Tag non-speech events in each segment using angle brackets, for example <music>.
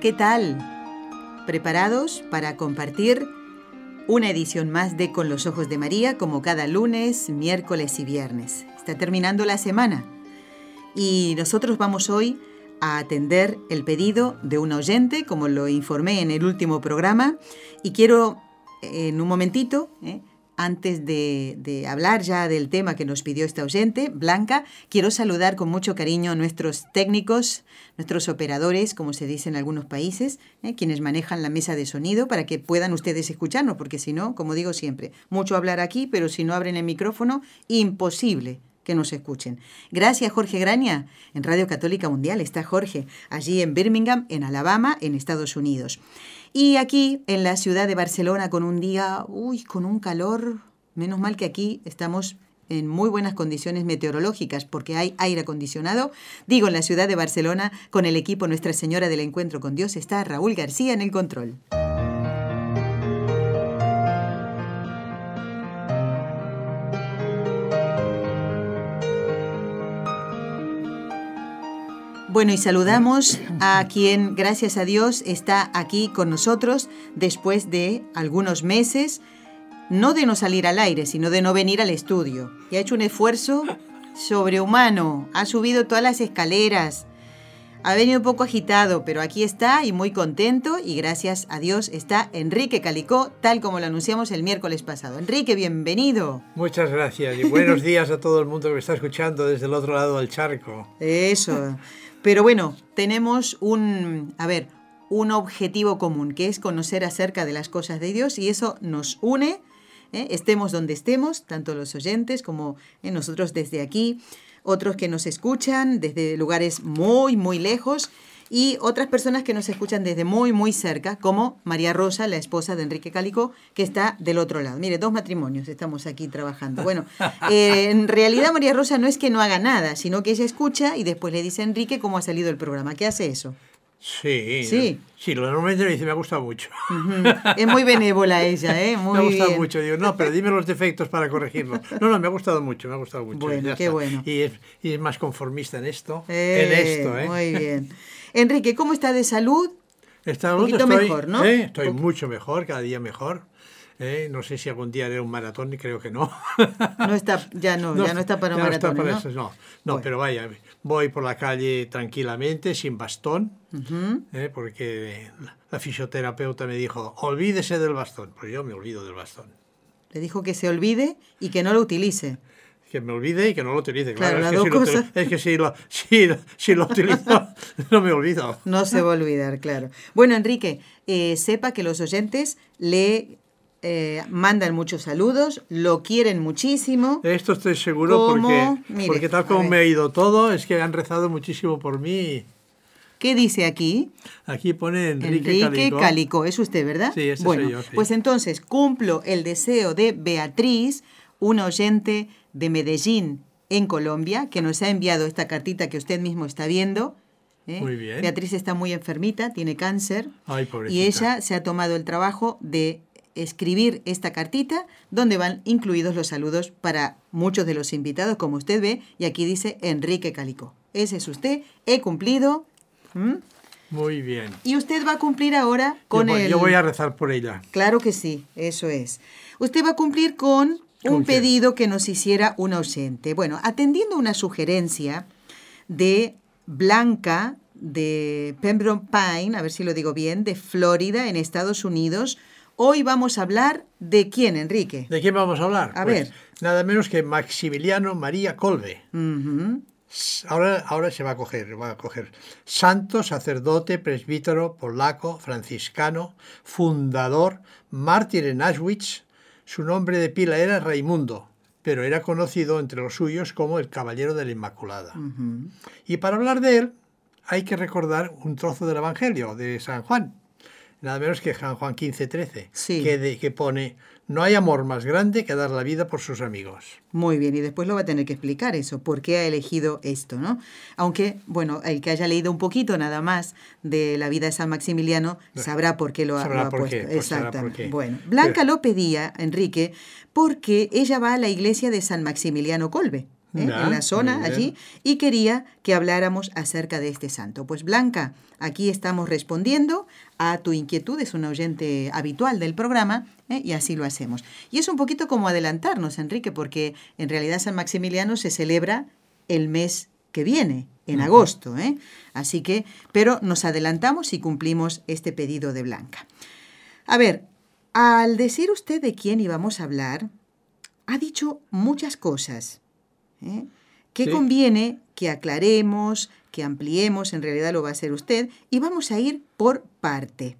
¿Qué tal? ¿Preparados para compartir una edición más de Con los Ojos de María como cada lunes, miércoles y viernes? Está terminando la semana y nosotros vamos hoy a atender el pedido de un oyente, como lo informé en el último programa, y quiero en un momentito ¿eh? Antes de, hablar ya del tema que nos pidió esta oyente, Blanca, quiero saludar con mucho cariño a nuestros técnicos, nuestros operadores, como se dice en algunos países, ¿eh? quienes manejan la mesa de sonido para que puedan ustedes escucharnos, porque si no, como digo siempre, mucho hablar aquí, pero si no abren el micrófono, imposible que nos escuchen. Gracias, Jorge Graña. En Radio Católica Mundial está Jorge, allí en Birmingham, en Alabama, en Estados Unidos. Y aquí, en la ciudad de Barcelona, con un día, uy, con un calor, menos mal que aquí estamos en muy buenas condiciones meteorológicas porque hay aire acondicionado. Digo, en la ciudad de Barcelona, con el equipo Nuestra Señora del Encuentro con Dios, está Raúl García en el control. Bueno, y saludamos a quien, gracias a Dios, está aquí con nosotros después de algunos meses, no de no salir al aire, sino de no venir al estudio. Y ha hecho un esfuerzo sobrehumano, ha subido todas las escaleras, ha venido un poco agitado, pero aquí está y muy contento y gracias a Dios está Enrique Calicó, tal como lo anunciamos el miércoles pasado. Enrique, bienvenido. Muchas gracias y buenos <laughs> días a todo el mundo que me está escuchando desde el otro lado del charco. Eso. Pero bueno, tenemos un, a ver, un objetivo común, que es conocer acerca de las cosas de Dios y eso nos une, ¿eh? estemos donde estemos, tanto los oyentes como eh, nosotros desde aquí, otros que nos escuchan desde lugares muy, muy lejos y otras personas que nos escuchan desde muy, muy cerca, como María Rosa, la esposa de Enrique Cálico, que está del otro lado. Mire, dos matrimonios estamos aquí trabajando. Bueno, <laughs> eh, en realidad María Rosa no es que no haga nada, sino que ella escucha y después le dice a Enrique cómo ha salido el programa. ¿Qué hace eso? Sí, sí, sí, normalmente me dice, me ha gustado mucho. Es muy benévola ella, ¿eh? <laughs> Muy me ha gustado mucho. Digo, no, pero dime los defectos para corregirlo. No, no, me ha gustado mucho, me ha gustado mucho. Bueno, qué bueno. Y es, y es, más conformista en esto. en esto, ¿eh? Muy bien. <laughs> Enrique, ¿cómo está de salud? Está un poquito mejor, ¿no? ¿eh? Estoy mucho mejor, cada día mejor. ¿eh? No sé si algún día haré un maratón, creo que no. no está, ya no, ya no está para un maratón. No, para ¿no? Eso, no, pero vaya, voy por la calle tranquilamente, sin bastón, ¿eh? porque la fisioterapeuta me dijo, olvídese del bastón. Pues yo me olvido del bastón. Le dijo que se olvide y que no lo utilice que me olvide y que no lo utilice. Claro, es, que si lo, es, que si lo, si, si lo utilizo, <laughs> no me olvido. No se va a olvidar, claro. Bueno, Enrique, eh, sepa que los oyentes le eh, mandan muchos saludos, lo quieren muchísimo. Esto estoy seguro porque, porque tal como me ha ido todo, es que han rezado muchísimo por mí. ¿Qué dice aquí? Aquí pone Enrique, Enrique Calico. Es usted, ¿verdad? Sí, ese bueno, soy yo. Pues entonces cumplo el deseo de Beatriz, un oyente de Medellín, en Colombia, que nos ha enviado esta cartita que usted mismo está viendo. ¿eh? Muy bien. Beatriz está muy enfermita, tiene cáncer. Ay, y ella se ha tomado el trabajo de escribir esta cartita donde van incluidos los saludos para muchos de los invitados, como usted ve, y aquí dice Enrique Calico. Ese es usted, he cumplido. Muy bien. Y usted va a cumplir ahora con yo el... Yo voy a rezar por ella. Claro que sí, eso es. Usted va a cumplir con un pedido que nos hiciera un oyente. Bueno, atendiendo una sugerencia de Blanca de Pembroke Pine, a ver si lo digo bien, de Florida, en Estados Unidos, hoy vamos a hablar de quién, Enrique. ¿De quién vamos a hablar? A pues, ver. Nada menos que Maximiliano María Colbe. Ahora, ahora se va a coger, va a coger santo, sacerdote, presbítero, polaco, franciscano, fundador, mártir en Auschwitz, su nombre de pila era Raimundo, pero era conocido entre los suyos como el Caballero de la Inmaculada. Y para hablar de él, hay que recordar un trozo del Evangelio de San Juan, nada menos que San Juan 15, 13, Sí. que, de- que pone, no hay amor más grande que dar la vida por sus amigos. Muy bien, y después lo va a tener que explicar eso, por qué ha elegido esto, ¿no? Aunque, bueno, el que haya leído un poquito nada más de la vida de San Maximiliano sabrá por qué lo ha, Sabrá lo ha por puesto. qué, pues sabrá por Exactamente. qué. Bueno, Blanca Pero- lo pedía, Enrique, porque ella va a la iglesia de San Maximiliano Colbe, ¿eh? En la zona allí, y quería que habláramos acerca de este santo. Pues Blanca, aquí estamos respondiendo a tu inquietud, es una oyente habitual del programa, ¿eh? y así lo hacemos. Y es un poquito como adelantarnos, Enrique, porque en realidad San Maximiliano se celebra el mes que viene, en agosto, ¿eh? Así que, pero nos adelantamos y cumplimos este pedido de Blanca. A ver, al decir usted de quién íbamos a hablar, ha dicho muchas cosas ¿eh? que Sí. conviene que aclaremos, que ampliemos, en realidad lo va a hacer usted, y vamos a ir por parte.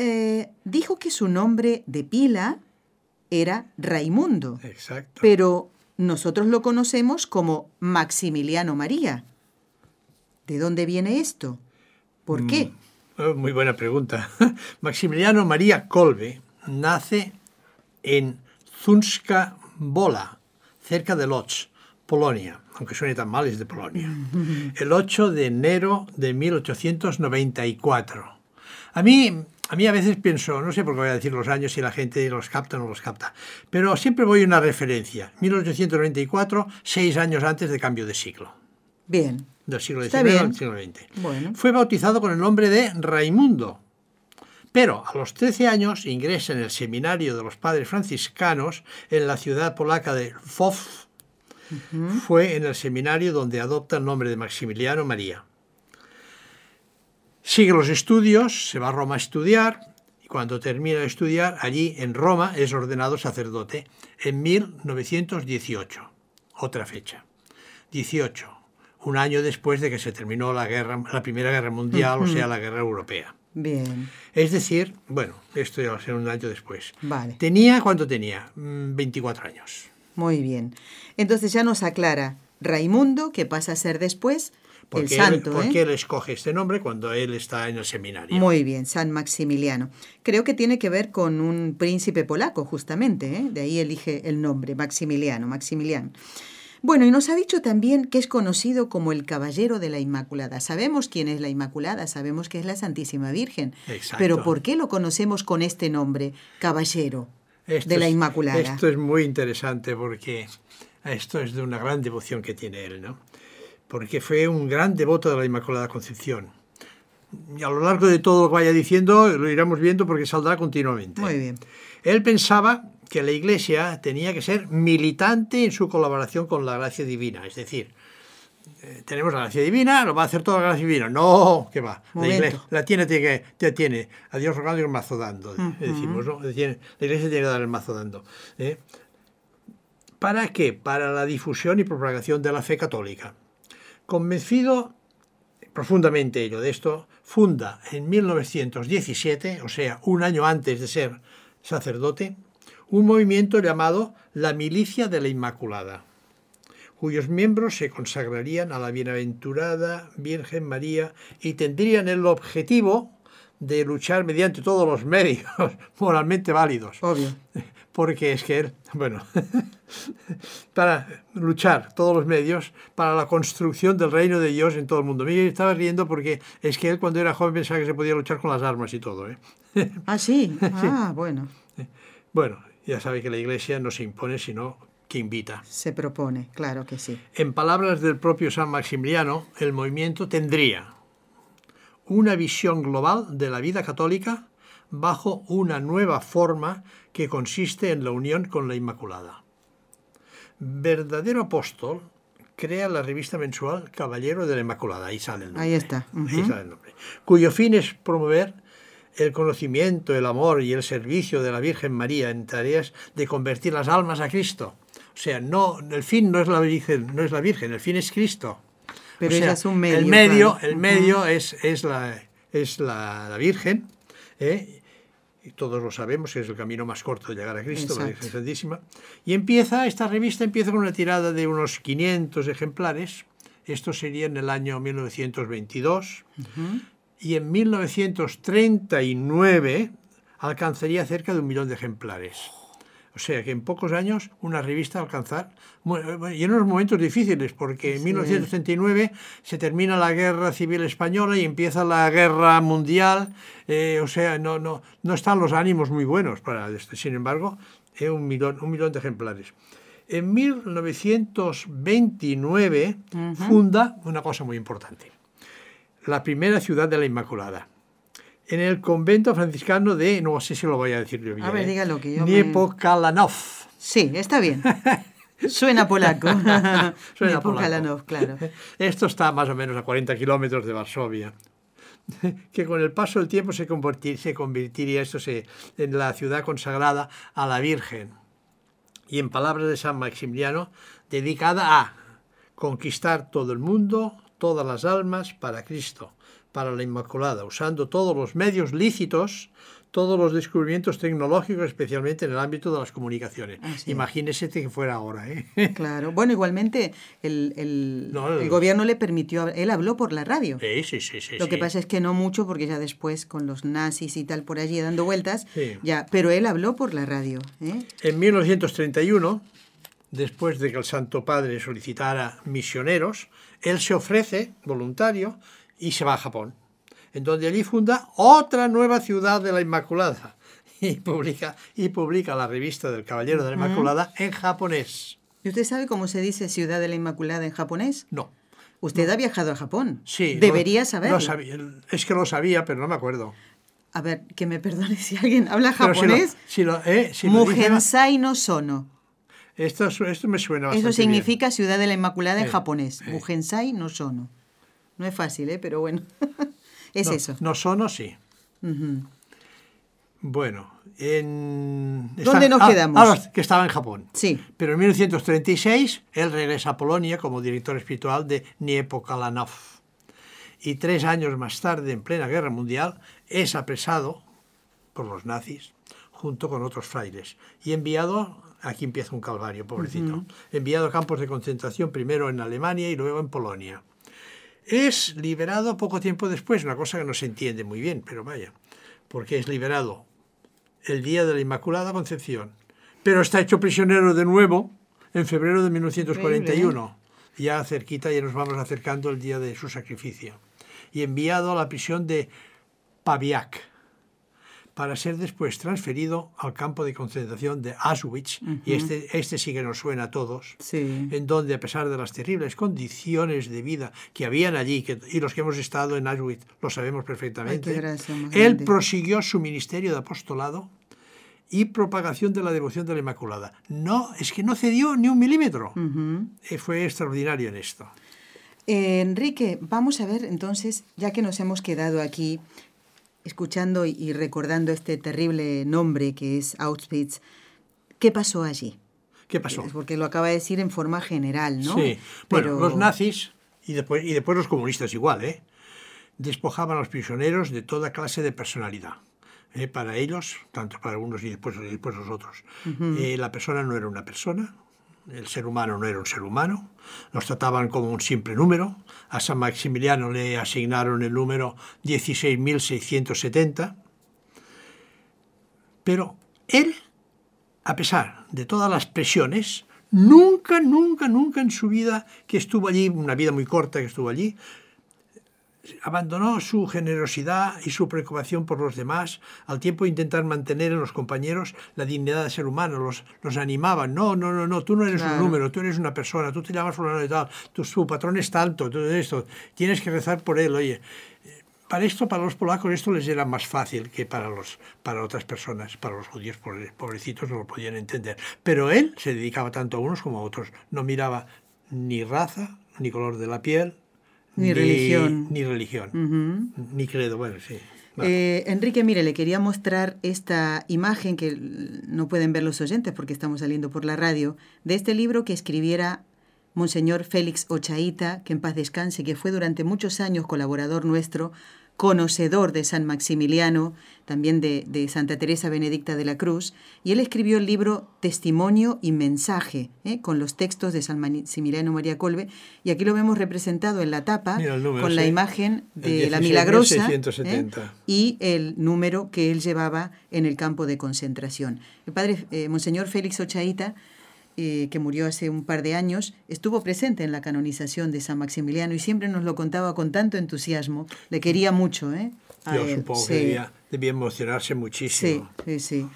Eh, dijo que su nombre de pila era Raimundo, Exacto. pero nosotros lo conocemos como Maximiliano María. ¿De dónde viene esto? ¿Por qué? Oh, Muy buena pregunta. <laughs> Maximiliano María Kolbe nace en Zunska Bola, cerca de Lodz, Polonia, aunque suene tan mal, es de Polonia, <laughs> el 8 de enero de 1894. A mí, a mí a veces pienso, no sé por qué voy a decir los años si la gente los capta o no los capta, pero siempre voy a una referencia. 1894, seis años antes del cambio de siglo, Bien, del siglo XIX al siglo XX. bueno. Fue bautizado con el nombre de Raimundo. Pero a los 13 años ingresa en el seminario de los padres franciscanos en la ciudad polaca de Lwów. Fue en el seminario donde adopta el nombre de Maximiliano María. Sigue los estudios, se va a Roma a estudiar y cuando termina de estudiar, allí en Roma es ordenado sacerdote en 1918. Otra fecha. 18, un año después de que se terminó la, guerra, la Primera Guerra Mundial, o sea, la Guerra Europea. Bien, Es decir, bueno, esto ya va a ser un año después. vale. Tenía, ¿cuánto tenía? Mm, 24 años. Muy bien. Entonces ya nos aclara Raimundo, que pasa a ser después ¿Por el qué, santo. él, por ¿eh? qué él escoge este nombre cuando él está en el seminario? Muy bien, San Maximiliano. Creo que tiene que ver con un príncipe polaco, justamente, ¿eh? de ahí elige el nombre, Maximiliano, Maximiliano. Bueno, y nos ha dicho también que es conocido como el Caballero de la Inmaculada. Sabemos quién es la Inmaculada, sabemos que es la Santísima Virgen. Exacto. Pero ¿por qué lo conocemos con este nombre, Caballero Esto de la es- Inmaculada? Esto es muy interesante porque esto es de una gran devoción que tiene él, ¿no? Porque fue un gran devoto de la Inmaculada Concepción. Y a lo largo de todo lo que vaya diciendo lo iremos viendo porque saldrá continuamente. Muy bien. Él pensaba que la Iglesia tenía que ser militante en su colaboración con la gracia divina, es decir, eh, tenemos la gracia divina, lo va a hacer toda la gracia divina. No, que va. La, iglesia, la tiene, tiene que, ya tiene. A Dios rogando y el mazo dando. Decimos, ¿no? La iglesia tiene que dar el mazo dando. ¿eh? ¿Para qué? Para la difusión y propagación de la fe católica. Convencido profundamente ello de esto, funda en 1917, o sea, un año antes de ser sacerdote, un movimiento llamado la Milicia de la Inmaculada, cuyos miembros se consagrarían a la bienaventurada Virgen María y tendrían el objetivo de luchar mediante todos los <laughs> medios moralmente válidos. Obvio. Porque es que él, bueno, <laughs> para luchar todos los medios para la construcción del reino de Dios en todo el mundo. Yo estaba riendo porque es que él cuando era joven pensaba que se podía luchar con las armas y todo. ¿eh? <laughs> Ah, sí. Ah, bueno. Bueno, ya sabe que la iglesia no se impone, sino que invita. Se propone, claro que sí. En palabras del propio San Maximiliano, el movimiento tendría una visión global de la vida católica bajo una nueva forma que consiste en la unión con la Inmaculada. Verdadero apóstol crea la revista mensual Caballero de la Inmaculada, ahí sale el nombre. Ahí está. Ahí Ujú. sale el nombre. Cuyo fin es promover el conocimiento, el amor y el servicio de la Virgen María en tareas de convertir las almas a Cristo. O sea, no, el fin no es la Virgen, no es la Virgen, el fin es Cristo. Pero O sea, ella es un medio. El medio, claro. el medio es, es, la, es la, la Virgen, ¿eh? Y todos lo sabemos, que es el camino más corto de llegar a Cristo, la Exacto. Virgen Santísima. Y empieza, esta revista empieza con una tirada de unos 500 ejemplares Esto sería en el año 1922. Y en 1939 alcanzaría cerca de un millón de ejemplares. O sea que en pocos años una revista alcanzar, y en unos momentos difíciles, porque en 1939 se termina la guerra civil española y empieza la guerra mundial, eh, o sea, no, no, no están los ánimos muy buenos para este. Sin embargo, eh, un, millón, un millón de ejemplares. En 1929 funda una cosa muy importante, la primera ciudad de la Inmaculada en el convento franciscano de, no sé si lo voy a decir yo bien, a ver, ¿eh? dígalo que yo Niepokalanov. Sí, está bien. Suena polaco. <laughs> Suena polaco. claro. Esto está más o menos a 40 kilómetros de Varsovia. <laughs> Que con el paso del tiempo se, se convertiría esto en la ciudad consagrada a la Virgen. Y en palabras de San Maximiliano, dedicada a conquistar todo el mundo, todas las almas para Cristo para la Inmaculada, usando todos los medios lícitos, todos los descubrimientos tecnológicos, especialmente en el ámbito de las comunicaciones. Imagínese que fuera ahora. ¿eh? Claro. Bueno, igualmente el, el, gobierno le permitió, él habló por la radio. Sí, sí, sí. sí Lo que pasa es que no mucho, porque ya después con los nazis y tal por allí dando vueltas, ya, pero él habló por la radio. ¿eh? En 1931, después de que el Santo Padre solicitara misioneros, él se ofrece, voluntario, y se va a Japón, en donde allí funda otra nueva ciudad de la Inmaculada <laughs> y publica, y publica la revista del Caballero de la Inmaculada en japonés. ¿Y usted sabe cómo se dice Ciudad de la Inmaculada en japonés? No. Usted ha viajado a Japón. Sí. Debería saberlo. Es que lo sabía, pero no me acuerdo. A ver, que me perdone si alguien habla japonés. Si lo, eh, Mujensai no sono. Esto, esto me suena bastante Eso significa Ciudad de la Inmaculada en japonés. Mujensai no sono. No es fácil, ¿eh? pero bueno, <laughs> es eso. No son o sí. Bueno, en... ¿Dónde nos ah, quedamos? que estaba en Japón. Sí. Pero en 1936 él regresa a Polonia como director espiritual de Niepokalanov. Y tres años más tarde, en plena guerra mundial, es apresado por los nazis junto con otros frailes y enviado, aquí empieza un calvario, pobrecito, enviado a campos de concentración primero en Alemania y luego en Polonia. Es liberado poco tiempo después, una cosa que no se entiende muy bien, pero vaya, porque es liberado el día de la Inmaculada Concepción, pero está hecho prisionero de nuevo en febrero de 1941. Ya cerquita, ya nos vamos acercando el día de su sacrificio. Y enviado a la prisión de Paviak, para ser después transferido al campo de concentración de Auschwitz, y este, este sí que nos suena a todos, en donde a pesar de las terribles condiciones de vida que habían allí, y los que hemos estado en Auschwitz lo sabemos perfectamente, él prosiguió su ministerio de apostolado y propagación de la devoción de la Inmaculada. No, es que no cedió ni un milímetro. Eh, fue extraordinario en esto. Eh, Enrique, vamos a ver entonces, ya que nos hemos quedado aquí escuchando y recordando este terrible nombre que es Auschwitz, ¿qué pasó allí? ¿Qué pasó? Porque lo acaba de decir en forma general, ¿no? Sí. Bueno, los nazis y después, y después los comunistas igual, ¿eh? despojaban a los prisioneros de toda clase de personalidad. ¿eh? Para ellos, tanto para unos y después, y después los otros. Eh, la persona no era una persona, el ser humano no era un ser humano, nos trataban como un simple número, a San Maximiliano le asignaron el número 16.670, pero él, a pesar de todas las presiones, nunca, nunca, nunca en su vida que estuvo allí, una vida muy corta que estuvo allí, abandonó su generosidad y su preocupación por los demás, al tiempo de intentar mantener en los compañeros la dignidad de ser humano, los, los animaba. No, no, no, no, tú no eres un número, tú eres una persona, tú te llamas fulano de tal, tu, patrón es tanto, todo esto, tienes que rezar por él, oye. Para esto, para los polacos, esto les era más fácil que para, los, para otras personas. Para los judíos, pobrecitos, no lo podían entender. Pero él se dedicaba tanto a unos como a otros. No miraba ni raza, ni color de la piel, ni, religión. Ni religión. Ni credo, bueno, sí. Eh, Enrique, mire, le quería mostrar esta imagen que no pueden ver los oyentes porque estamos saliendo por la radio, de este libro que escribiera Monseñor Félix Ochaíta, que en paz descanse, que fue durante muchos años colaborador nuestro conocedor de San Maximiliano, también de, Santa Teresa Benedicta de la Cruz, y él escribió el libro Testimonio y Mensaje, ¿eh? con los textos de San Maximiliano María Colbe, y aquí lo vemos representado en la tapa, con la imagen de la Milagrosa ¿eh? y el número que él llevaba en el campo de concentración. El padre eh, Monseñor Félix Ochaíta, que murió hace un par de años, estuvo presente en la canonización de San Maximiliano y siempre nos lo contaba con tanto entusiasmo. Le quería mucho, ¿eh? Yo supongo que debía, emocionarse muchísimo. Sí, sí, sí.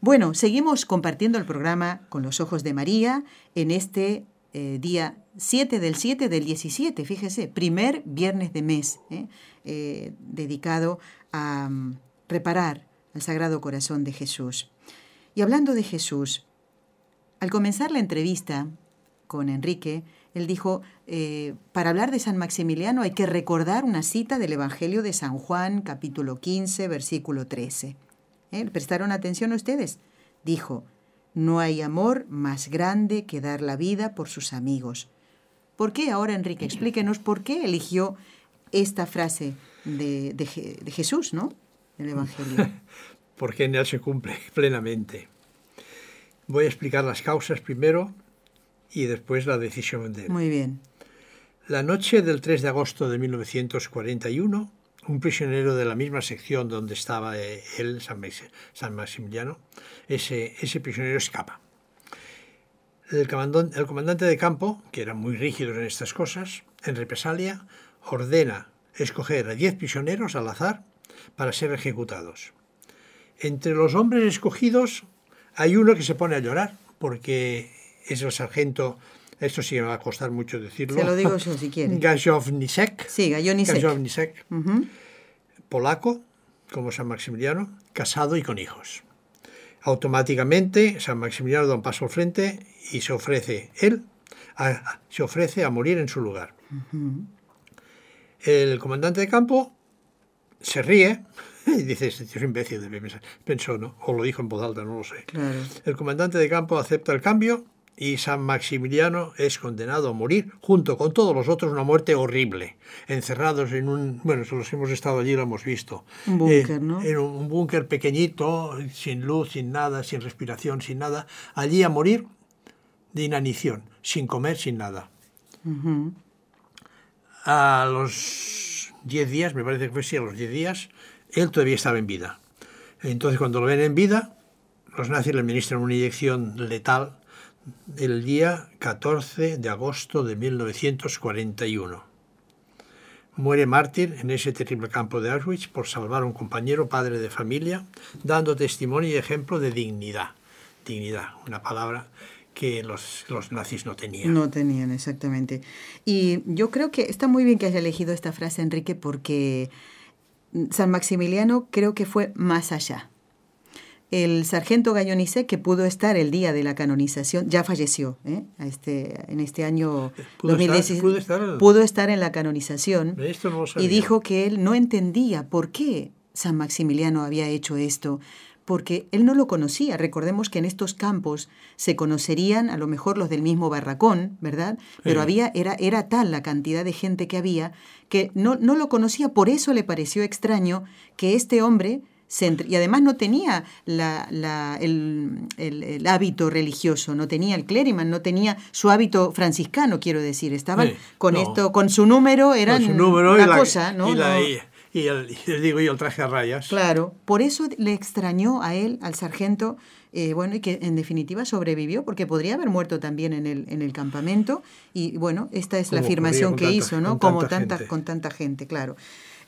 Bueno, seguimos compartiendo el programa con los ojos de María en este eh, día 7 del 7 del 17, fíjese, primer viernes de mes, ¿eh? Eh, dedicado a mm, reparar al Sagrado Corazón de Jesús. Y hablando de Jesús, al comenzar la entrevista con Enrique, él dijo, eh, para hablar de San Maximiliano hay que recordar una cita del Evangelio de San Juan, capítulo 15, versículo 13. ¿Eh? ¿Prestaron atención ustedes? Dijo, no hay amor más grande que dar la vida por sus amigos. ¿Por qué ahora, Enrique? Explíquenos por qué eligió esta frase de, Jesús, ¿no? Del Evangelio. <laughs> Porque en él se cumple plenamente. Voy a explicar las causas primero y después la decisión de él. Muy bien. La noche del 3 de agosto de 1941, un prisionero de la misma sección donde estaba eh, él, San, Maximiliano, ese, ese prisionero escapa. El comandante, el comandante de campo, que era muy rígido en estas cosas, en represalia, ordena escoger a 10 prisioneros al azar para ser ejecutados. Entre los hombres escogidos hay uno que se pone a llorar porque es el sargento, esto sí me va a costar mucho decirlo. Se lo digo yo si quiere. Gajownicek. Sí, Gajownicek. Polaco, como San Maximiliano, casado y con hijos. Automáticamente San Maximiliano da un paso al frente y se ofrece, él se ofrece a morir en su lugar. El comandante de campo se ríe <laughs> y dice, este tío es imbécil, pensó, ¿no? O lo dijo en voz alta, no lo sé. El comandante de campo acepta el cambio y San Maximiliano es condenado a morir junto con todos los otros, una muerte horrible, encerrados en un, bueno, los hemos estado allí, lo hemos visto. Un búnker, eh, ¿no? En un búnker pequeñito, sin luz, sin nada, sin respiración, sin nada, allí a morir de inanición, sin comer, sin nada. A los 10 días, me parece que fue sí, a los 10 días, él todavía estaba en vida. Entonces, cuando lo ven en vida, los nazis le administran una inyección letal el día 14 de agosto de 1941. Muere mártir en ese terrible campo de Auschwitz por salvar a un compañero, padre de familia, dando testimonio y ejemplo de dignidad. Dignidad, una palabra que los, nazis no tenían. No tenían, exactamente. Y yo creo que está muy bien que haya elegido esta frase, Enrique, porque San Maximiliano creo que fue más allá el sargento Gallonice, que pudo estar el día de la canonización, ya falleció ¿eh? este, en este año ¿Pudo 2016. ¿pudo, estar? pudo, estar? en la canonización y dijo que él no entendía por qué San Maximiliano había hecho esto, porque él no lo conocía. Recordemos que en estos campos se conocerían a lo mejor los del mismo barracón, ¿verdad? Pero había, era, era tal la cantidad de gente que había que no, no lo conocía, por eso le pareció extraño que este hombre y además no tenía la, el, hábito religioso, no tenía el clériman, no tenía su hábito franciscano, quiero decir. Estaba con esto, con su número, eran su número y cosa, ¿no? Y, el, digo, y el traje a rayas. Claro, por eso le extrañó a él, al sargento, eh, bueno, y que en definitiva sobrevivió, porque podría haber muerto también en el, en el campamento. Y bueno, esta es la afirmación que hizo, ¿no? Como tanta, con tanta gente, claro.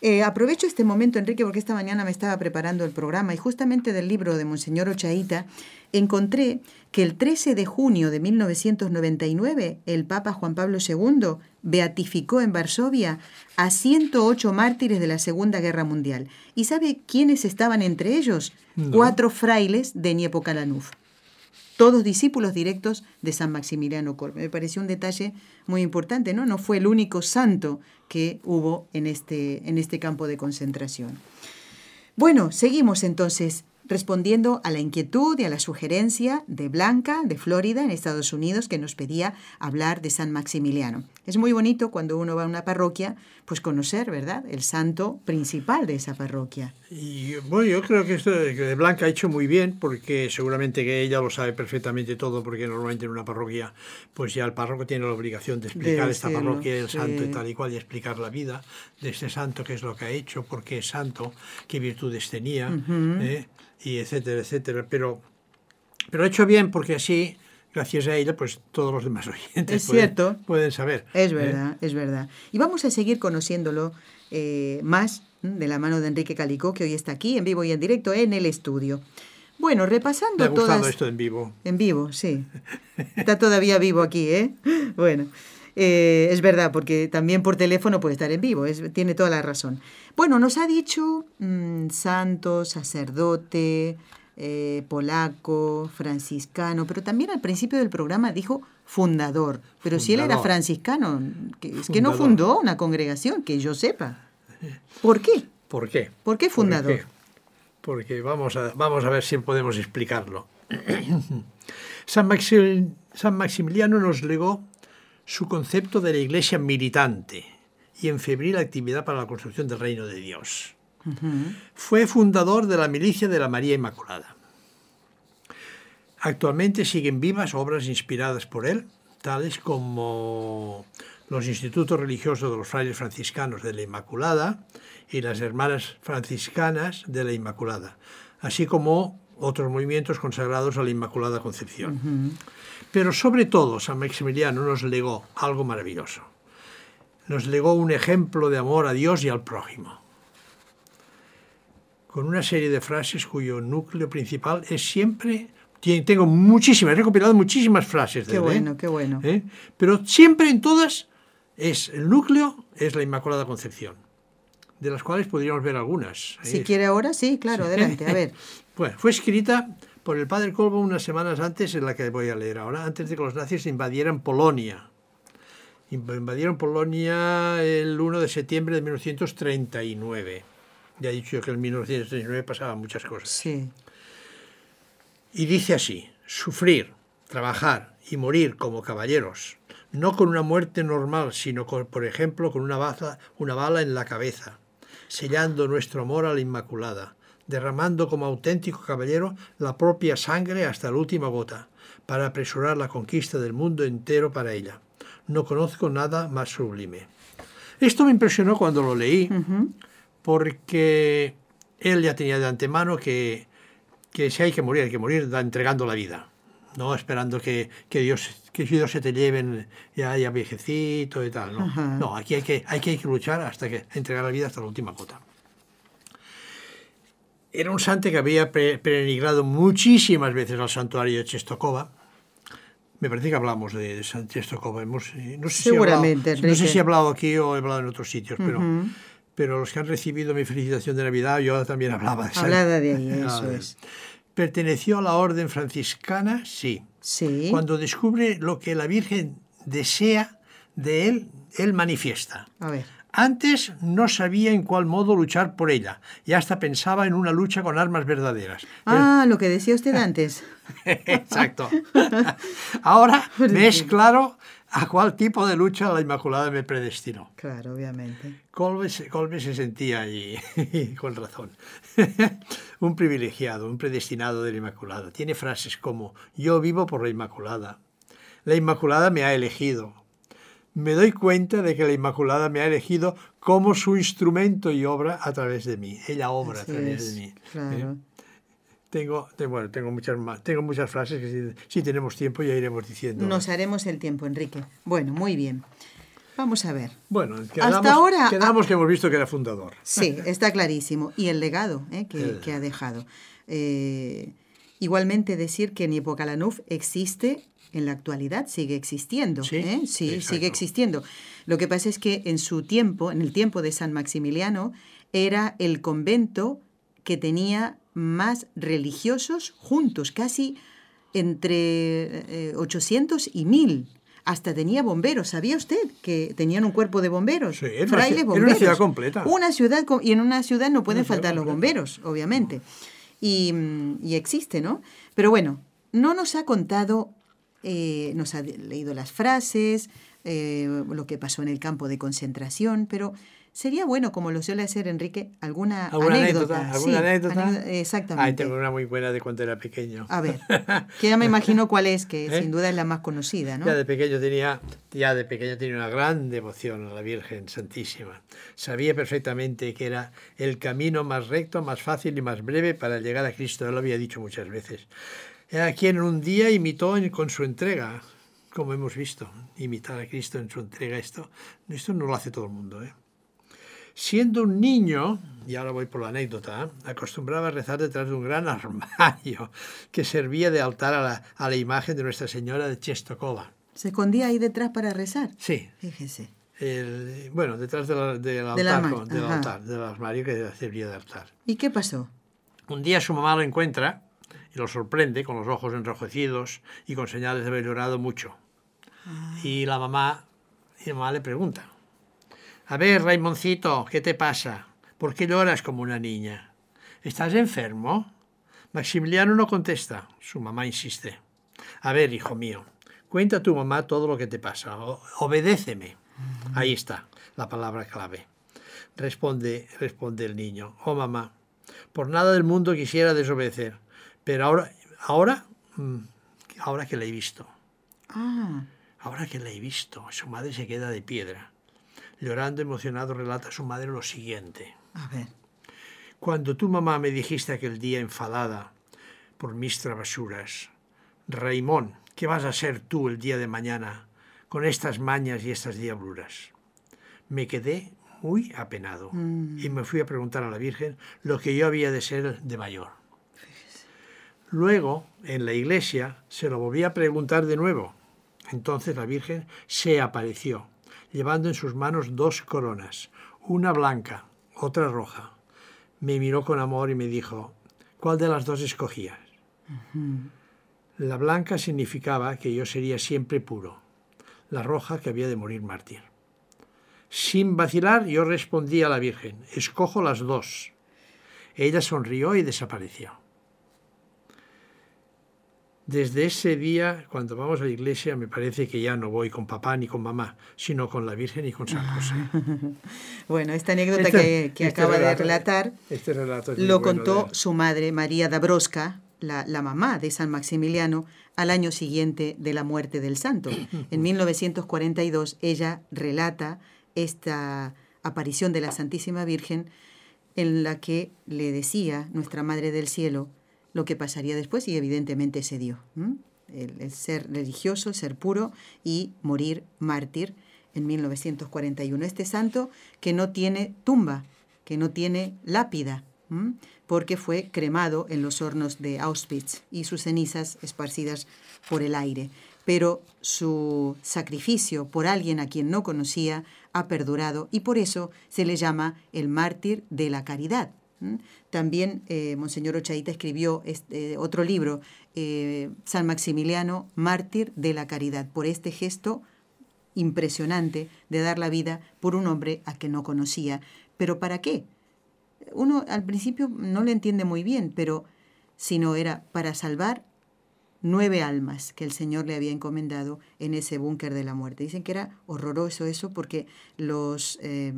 Eh, aprovecho este momento, Enrique, porque esta mañana me estaba preparando el programa y justamente del libro de Monseñor Ochaíta encontré que el 13 de junio de 1999 el Papa Juan Pablo II beatificó en Varsovia a 108 mártires de la Segunda Guerra Mundial. ¿Y sabe quiénes estaban entre ellos? Cuatro frailes de Niepocalanuf todos discípulos directos de San Maximiliano Kolbe. Me pareció un detalle muy importante, ¿no? No fue el único santo que hubo en este, en este campo de concentración. Bueno, seguimos entonces. Respondiendo a la inquietud y a la sugerencia de Blanca, de Florida, en Estados Unidos, que nos pedía hablar de San Maximiliano. Es muy bonito cuando uno va a una parroquia, pues conocer, ¿verdad?, el santo principal de esa parroquia. Y bueno, yo creo que esto de Blanca ha hecho muy bien, porque seguramente que ella lo sabe perfectamente todo, porque normalmente en una parroquia, pues ya el párroco tiene la obligación de explicar esta parroquia, el santo y tal y cual, y explicar la vida de este santo, qué es lo que ha hecho, por qué es santo, qué virtudes tenía y etcétera, etcétera. Pero, pero ha hecho bien porque así, gracias a ella, pues todos los demás <laughs> oyentes pueden, pueden, saber. Es ¿eh? verdad, es verdad. Y vamos a seguir conociéndolo eh, más de la mano de Enrique Calicó, que hoy está aquí en vivo y en directo en el estudio. Bueno, repasando ¿Te ha gustado esto en vivo? En vivo, sí. Está todavía vivo aquí, ¿eh? Bueno, eh, es verdad, porque también por teléfono puede estar en vivo, tiene toda la razón. Bueno, nos ha dicho mm, santo, sacerdote, eh, polaco, franciscano, pero también al principio del programa dijo fundador. Pero si él era franciscano, que, es que no fundó una congregación, que yo sepa. ¿Por qué? ¿Por qué? ¿Por qué fundador? Porque vamos a, vamos a ver si podemos explicarlo. <clears throat> San, San Maximiliano nos legó su concepto de la iglesia militante y en febril actividad para la construcción del reino de Dios. Fue fundador de la milicia de la María Inmaculada. Actualmente siguen vivas obras inspiradas por él, tales como los institutos religiosos de los frailes franciscanos de la Inmaculada y las hermanas franciscanas de la Inmaculada, así como otros movimientos consagrados a la Inmaculada Concepción. Pero sobre todo, San Maximiliano nos legó algo maravilloso nos legó un ejemplo de amor a Dios y al prójimo, con una serie de frases cuyo núcleo principal es siempre tengo muchísimas, he recopilado muchísimas frases de qué él. ¿eh? bueno, qué bueno. ¿Eh? Pero siempre en todas es el núcleo es la Inmaculada Concepción, de las cuales podríamos ver algunas. Si quiere ahora, sí, claro, adelante, a <laughs> ver. Bueno, fue escrita por el padre Colbo unas semanas antes, en la que voy a leer ahora, antes de que los nazis invadieran Polonia invadieron Polonia el 1 de septiembre de 1939. Ya he dicho yo que en 1939 pasaban muchas cosas. Sí. Y dice así, sufrir, trabajar y morir como caballeros, no con una muerte normal, sino con, por ejemplo con una bala, una bala en la cabeza, sellando nuestro amor a la Inmaculada, derramando como auténtico caballero la propia sangre hasta la última gota, para apresurar la conquista del mundo entero para ella no conozco nada más sublime. Esto me impresionó cuando lo leí, porque él ya tenía de antemano que, que si hay que morir, hay que morir entregando la vida, no esperando que, que Dios, que Dios se te lleven ya, ya viejecito y tal. No, no aquí hay que, hay que luchar hasta que entregar la vida hasta la última gota. Era un santo que había peregrinado muchísimas veces al santuario de Chestokova, me parece que hablamos de Santiago Cova. Hemos, eh, no sé Seguramente. Si no sé si he hablado aquí o he hablado en otros sitios, pero, pero los que han recibido mi felicitación de Navidad, yo también hablaba de Hablaba de ahí, <laughs> eso es. ¿Perteneció a la orden franciscana? Sí. Sí. Cuando descubre lo que la Virgen desea de él, él manifiesta. A ver. Antes no sabía en cuál modo luchar por ella y hasta pensaba en una lucha con armas verdaderas. Ah, lo que decía usted <laughs> antes. Exacto. Ahora <laughs> me es claro a cuál tipo de lucha la Inmaculada me predestinó. Claro, obviamente. Colbe, se sentía ahí, <laughs> con razón. un privilegiado, un predestinado de la Inmaculada. Tiene frases como, yo vivo por la Inmaculada. La Inmaculada me ha elegido me doy cuenta de que la Inmaculada me ha elegido como su instrumento y obra a través de mí. Ella obra a través de mí. ¿Eh? Tengo, bueno, tengo, muchas, tengo muchas frases que si, tenemos tiempo ya iremos diciendo. Nos haremos el tiempo, Enrique. Bueno, muy bien. Vamos a ver. Bueno, quedamos, hasta ahora quedamos que hemos visto que era fundador. Sí, está clarísimo. Y el legado ¿eh? que, ha dejado. Eh, igualmente decir que Niepocalanuf existe en la actualidad sigue existiendo. Sí, ¿eh? sí sigue existiendo. Lo que pasa es que en su tiempo, en el tiempo de San Maximiliano, era el convento que tenía más religiosos juntos, casi entre 800 eh, y 1000. Hasta tenía bomberos. ¿Sabía usted que tenían un cuerpo de bomberos? Sí, era una ciudad completa. Una ciudad, y en una ciudad no pueden faltar los bomberos, obviamente. y, mm, y existe, ¿no? Pero bueno, no nos ha contado, eh, nos ha leído las frases, eh, lo que pasó en el campo de concentración, pero sería bueno, como lo suele hacer Enrique, alguna, ¿Alguna anécdota. anécdota? ¿Alguna Sí, anécdota? anécdota, Exactamente. Ay, tengo una muy buena de cuando era pequeño. A ver, <laughs> que ya me imagino cuál es, que ¿Eh? sin duda es la más conocida, ¿no? Ya de pequeño tenía, ya de pequeño tenía una gran devoción a la Virgen Santísima. Sabía perfectamente que era el camino más recto, más fácil y más breve para llegar a Cristo. Él lo había dicho muchas veces. Era quien en un día imitó en- con su entrega, como hemos visto, imitar a Cristo en su entrega. Esto, esto no lo hace todo el mundo. ¿eh? Siendo un niño, y ahora voy por la anécdota, ¿eh? acostumbraba a rezar detrás de un gran <laughs> armario que servía de altar a la, a la imagen de Nuestra Señora de Czestochowa. Se escondía ahí detrás para rezar. Sí, Fíjese. el- bueno, detrás de la- del altar, Del armario, con- del, ajá. altar, del armario que servía de altar. ¿Y qué pasó? Un día su mamá lo encuentra y lo sorprende con los ojos enrojecidos y con señales de haber llorado mucho. Y la mamá, y la mamá le pregunta, a ver, Raimoncito, ¿qué te pasa? ¿Por qué lloras como una niña? ¿Estás enfermo? Maximiliano no contesta. Su mamá insiste. A ver, hijo mío, cuenta a tu mamá todo lo que te pasa. obedéceme. Ahí está, la palabra clave. Responde, responde el niño. Oh, mamá, por nada del mundo quisiera desobedecer, pero ahora, ahora, mm, ahora que la he visto, Ah, ahora que la he visto, su madre se queda de piedra. Llorando emocionado relata a su madre lo siguiente. a ver. Cuando tu mamá me dijiste aquel día enfadada por mis travesuras, Raimón, ¿qué vas a ser tú el día de mañana con estas mañas y estas diabluras? Me quedé muy apenado y me fui a preguntar a la Virgen lo que yo había de ser de mayor. Luego, en la iglesia, se lo volví a preguntar de nuevo. Entonces la Virgen se apareció, llevando en sus manos dos coronas, una blanca, otra roja. Me miró con amor y me dijo, ¿cuál de las dos escogías? La blanca significaba que yo sería siempre puro, la roja que había de morir mártir. Sin vacilar, yo respondí a la Virgen, escojo las dos. Ella sonrió y desapareció. Desde ese día, cuando vamos a la iglesia, me parece que ya no voy con papá ni con mamá, sino con la Virgen y con San José. <laughs> Bueno, esta anécdota Este- que, que este acaba de relatar Este relato es muy lo bueno contó su madre, María Dabrowska, la, la mamá de San Maximiliano, al año siguiente de la muerte del santo. <coughs> En 1942 ella relata esta aparición de la Santísima Virgen en la que le decía nuestra Madre del Cielo lo que pasaría después y evidentemente se dio. El, ser religioso, el ser puro y morir mártir en 1941. Este santo que no tiene tumba, que no tiene lápida, porque fue cremado en los hornos de Auschwitz y sus cenizas esparcidas por el aire. Pero su sacrificio por alguien a quien no conocía ha perdurado y por eso se le llama el mártir de la caridad. También eh, Monseñor Ochaíta escribió este, otro libro, eh, San Maximiliano, mártir de la caridad, por este gesto impresionante de dar la vida por un hombre a que no conocía. ¿Pero para qué? Uno al principio no lo entiende muy bien, pero si no era para salvar nueve almas que el Señor le había encomendado en ese búnker de la muerte. Dicen que era horroroso eso porque los, eh,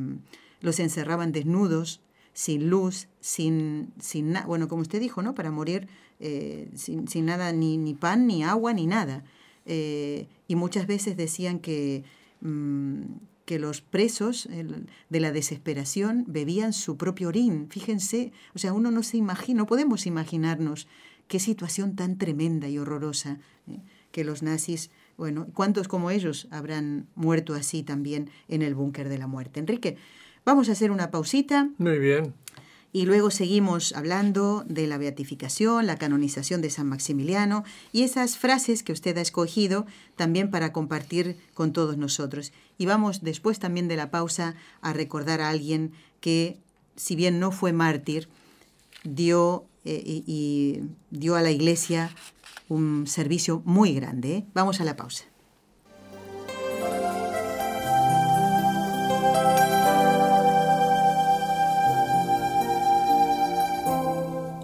los encerraban desnudos, sin luz, sin, sin nada, bueno, como usted dijo, ¿no? Para morir eh, sin, sin, nada, ni, ni, pan, ni agua, ni nada. Eh, y muchas veces decían que, mmm, que los presos de la desesperación bebían su propio orín. Fíjense, o sea, uno no se imagina, no podemos imaginarnos qué situación tan tremenda y horrorosa ¿eh? que los nazis, bueno, ¿cuántos como ellos habrán muerto así también en el búnker de la muerte? Enrique, vamos a hacer una pausita. Muy bien. Y luego seguimos hablando de la beatificación, la canonización de San Maximiliano y esas frases que usted ha escogido también para compartir con todos nosotros. Y vamos después también de la pausa a recordar a alguien que, si bien no fue mártir, dio, eh, y, y dio a la iglesia un servicio muy grande. ¿eh? Vamos a la pausa.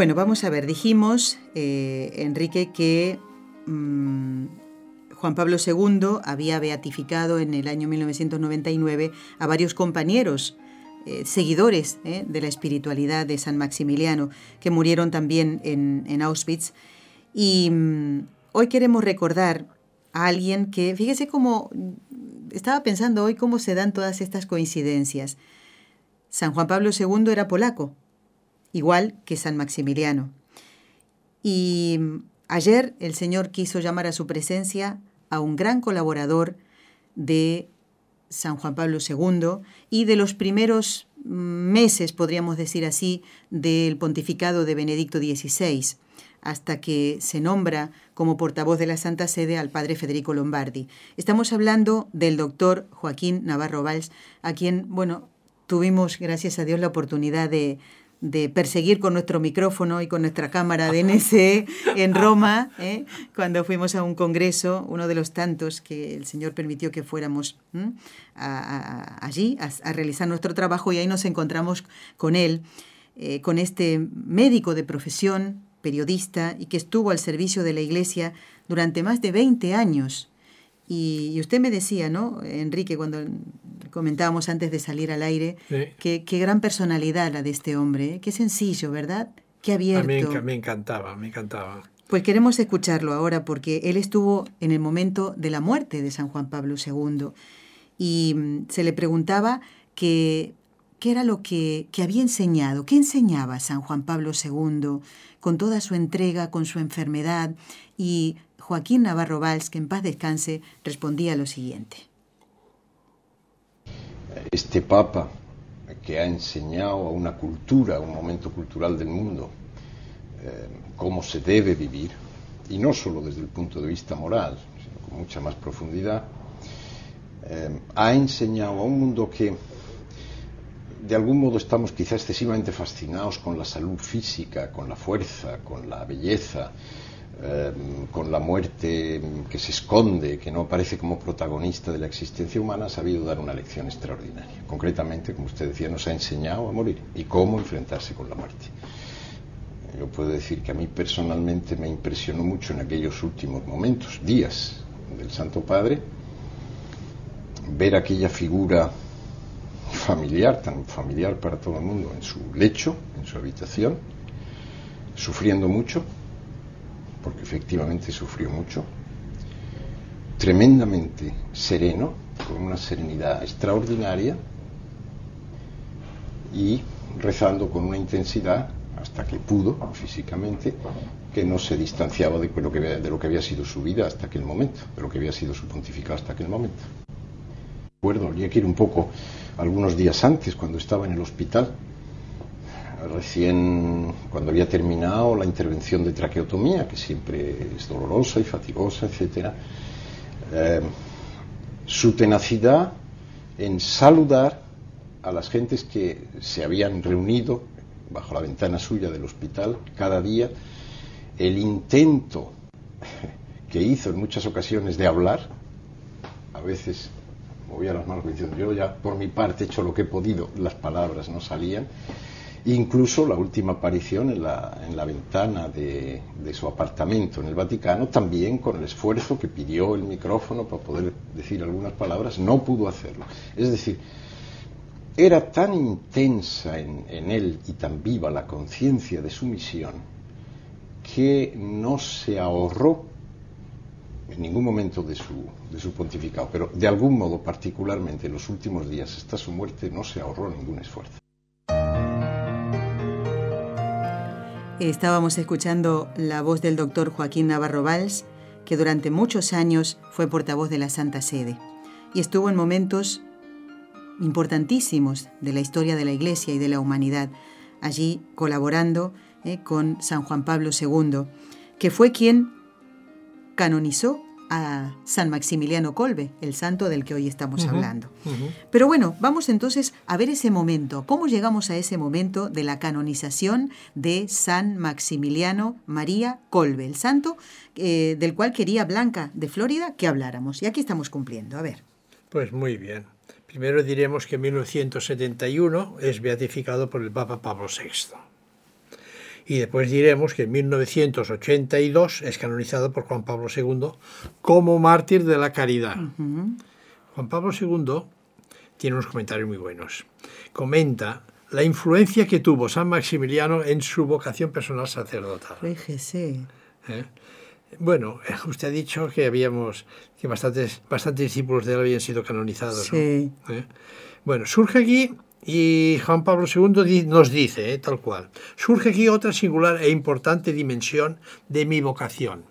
Bueno, vamos a ver, dijimos, eh, Enrique, que mm, Juan Pablo II había beatificado en el año 1999 a varios compañeros, eh, seguidores eh, de la espiritualidad de San Maximiliano, que murieron también en, Auschwitz. Y mm, hoy queremos recordar a alguien que, fíjese cómo, estaba pensando hoy cómo se dan todas estas coincidencias. San Juan Pablo II era polaco, igual que San Maximiliano. Y ayer el Señor quiso llamar a su presencia a un gran colaborador de San Juan Pablo II y de los primeros meses, podríamos decir así, del pontificado de Benedicto XVI, hasta que se nombra como portavoz de la Santa Sede al padre Federico Lombardi. Estamos hablando del doctor Joaquín Navarro Valls, a quien, bueno, tuvimos, gracias a Dios, la oportunidad de, de perseguir con nuestro micrófono y con nuestra cámara de NSE en Roma, ¿eh? cuando fuimos a un congreso, uno de los tantos que el Señor permitió que fuéramos allí a, realizar nuestro trabajo y ahí nos encontramos con él, eh, con este médico de profesión, periodista y que estuvo al servicio de la Iglesia durante más de 20 años y, usted me decía, ¿no, Enrique, cuando comentábamos antes de salir al aire, que qué gran personalidad la de este hombre, ¿eh? qué sencillo, ¿verdad? Qué abierto. A mí me encantaba, me encantaba. Pues queremos escucharlo ahora porque él estuvo en el momento de la muerte de San Juan Pablo II y mm, se le preguntaba que, qué era lo que, que había enseñado, qué enseñaba San Juan Pablo II con toda su entrega, con su enfermedad y Joaquín Navarro Valls, que en paz descanse, respondía lo siguiente. Este Papa que ha enseñado a una cultura, a un momento cultural del mundo, eh, cómo se debe vivir, y no solo desde el punto de vista moral, sino con mucha más profundidad, eh, ha enseñado a un mundo que de algún modo estamos quizá excesivamente fascinados con la salud física, con la fuerza, con la belleza, Em, con la muerte que se esconde, que no aparece como protagonista de la existencia humana, ha sabido dar una lección extraordinaria. Concretamente, como usted decía, nos ha enseñado a morir y cómo enfrentarse con la muerte. Yo puedo decir que a mí personalmente me impresionó mucho en aquellos últimos momentos, días del Santo Padre, ver aquella figura familiar, tan familiar para todo el mundo, en su lecho, en su habitación, sufriendo mucho, porque efectivamente sufrió mucho, tremendamente sereno, con una serenidad extraordinaria y rezando con una intensidad hasta que pudo físicamente, que no se distanciaba de lo, que, había sido su vida hasta aquel momento, de lo que había sido su pontificado hasta aquel momento. Recuerdo, habría que ir un poco algunos días antes, cuando estaba en el hospital, recién cuando había terminado la intervención de traqueotomía, que siempre es dolorosa y fatigosa, etc., eh, su tenacidad en saludar a las gentes que se habían reunido bajo la ventana suya del hospital cada día, el intento que hizo en muchas ocasiones de hablar, a veces movía las manos diciendo yo ya por mi parte he hecho lo que he podido, las palabras no salían, Incluso la última aparición en la, en la ventana de, su apartamento en el Vaticano, también con el esfuerzo que pidió el micrófono para poder decir algunas palabras, no pudo hacerlo. Es decir, era tan intensa en, en él y tan viva la conciencia de su misión que no se ahorró en ningún momento de su, de su pontificado, pero de algún modo particularmente en los últimos días hasta su muerte no se ahorró ningún esfuerzo. Estábamos escuchando la voz del doctor Joaquín Navarro Valls, que durante muchos años fue portavoz de la Santa Sede y estuvo en momentos importantísimos de la historia de la Iglesia y de la humanidad, allí colaborando eh, con San Juan Pablo II, que fue quien canonizó a San Maximiliano Colbe, el santo del que hoy estamos hablando. Pero bueno, vamos entonces a ver ese momento. ¿Cómo llegamos a ese momento de la canonización de San Maximiliano María Colbe, el santo eh, del cual quería Blanca de Florida que habláramos? Y aquí estamos cumpliendo. A ver. Pues muy bien. Primero diremos que en 1971 es beatificado por el Papa Pablo VI y después diremos que en 1982 es canonizado por Juan Pablo II como mártir de la caridad. Juan Pablo II tiene unos comentarios muy buenos. Comenta la influencia que tuvo San Maximiliano en su vocación personal sacerdotal. Fíjese. ¿Eh? Bueno, <laughs> usted ha dicho que habíamos que bastantes, bastantes discípulos de él habían sido canonizados. Sí. ¿Eh? Bueno, surge aquí y Juan Pablo II nos dice, eh, tal cual, surge aquí otra singular e importante dimensión de mi vocación.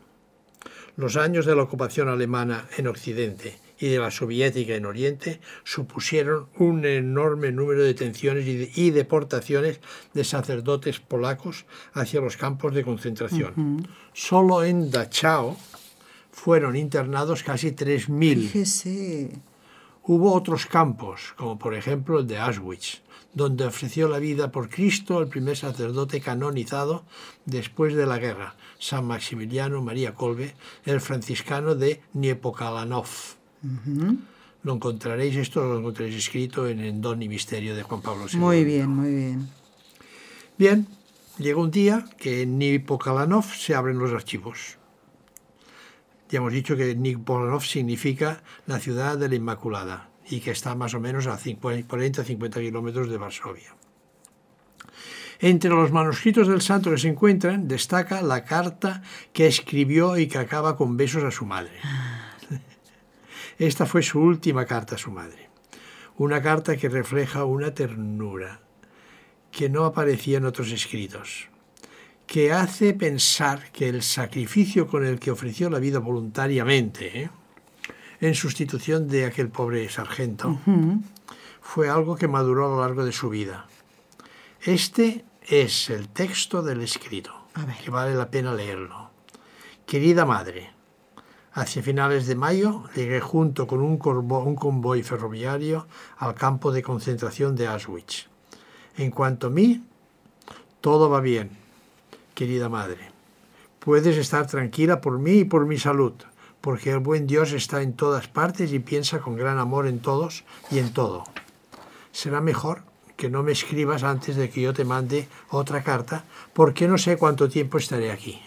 Los años de la ocupación alemana en Occidente y de la soviética en Oriente supusieron un enorme número de detenciones y, deportaciones de sacerdotes polacos hacia los campos de concentración. Solo en Dachau fueron internados casi 3.000. Hubo otros campos, como por ejemplo el de Auschwitz, donde ofreció la vida por Cristo el primer sacerdote canonizado después de la guerra, San Maximiliano María Kolbe, el franciscano de Niepokalanov. Lo encontraréis, esto lo encontraréis escrito en el Don y Misterio de Juan Pablo II. Muy bien, muy bien. Bien, llega un día que en Niepokalanov se abren los archivos. Ya hemos dicho que Nikpolanov significa la ciudad de la Inmaculada y que está más o menos a 40-50 kilómetros de Varsovia. Entre los manuscritos del santo que se encuentran destaca la carta que escribió y que acaba con besos a su madre. Esta fue su última carta a su madre. Una carta que refleja una ternura que no aparecía en otros escritos que hace pensar que el sacrificio con el que ofreció la vida voluntariamente, ¿eh? en sustitución de aquel pobre sargento, fue algo que maduró a lo largo de su vida. Este es el texto del escrito, que vale la pena leerlo. Querida madre, hacia finales de mayo llegué junto con un, un convoy ferroviario al campo de concentración de Auschwitz. En cuanto a mí, todo va bien querida madre. Puedes estar tranquila por mí y por mi salud, porque el buen Dios está en todas partes y piensa con gran amor en todos y en todo. Será mejor que no me escribas antes de que yo te mande otra carta, porque no sé cuánto tiempo estaré aquí.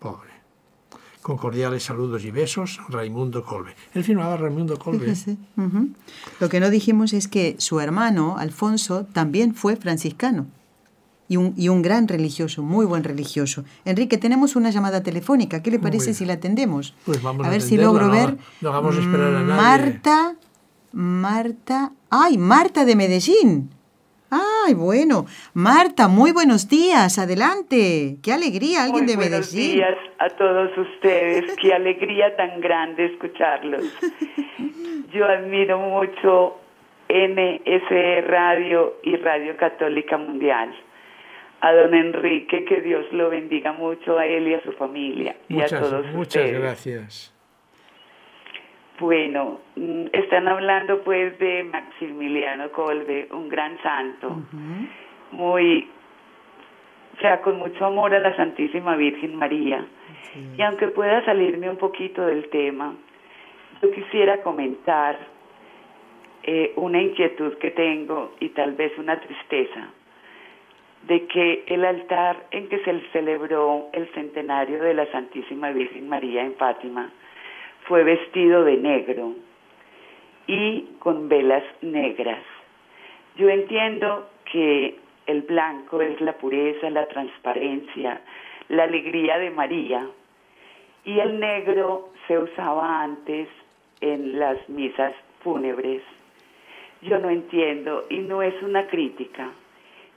Pobre. Con cordiales saludos y besos, Raimundo Colbe. Él firmaba Raimundo Colbe. <laughs> Lo que no dijimos es que su hermano, Alfonso, también fue franciscano y un, y un gran religioso, muy buen religioso. Enrique, tenemos una llamada telefónica. ¿Qué le parece si la atendemos? Pues vamos a, a ver si logro ver. No vamos a esperar a nadie. Marta, Marta, ay, Marta de Medellín. Ay, bueno. Marta, muy buenos días. Adelante. Qué alegría, alguien muy de buenos Medellín. días a todos ustedes. Qué <laughs> alegría tan grande escucharlos. <laughs> Yo admiro mucho NSE Radio y Radio Católica Mundial a don Enrique, que Dios lo bendiga mucho a él y a su familia muchas, y a todos muchas ustedes. gracias. Bueno, mm, están hablando pues de Maximiliano Colbe, un gran santo, muy, o sea, con mucho amor a la Santísima Virgen María. Y aunque pueda salirme un poquito del tema, yo quisiera comentar eh, una inquietud que tengo y tal vez una tristeza de que el altar en que se celebró el centenario de la Santísima Virgen María en Fátima fue vestido de negro y con velas negras. Yo entiendo que el blanco es la pureza, la transparencia, la alegría de María y el negro se usaba antes en las misas fúnebres. Yo no entiendo y no es una crítica,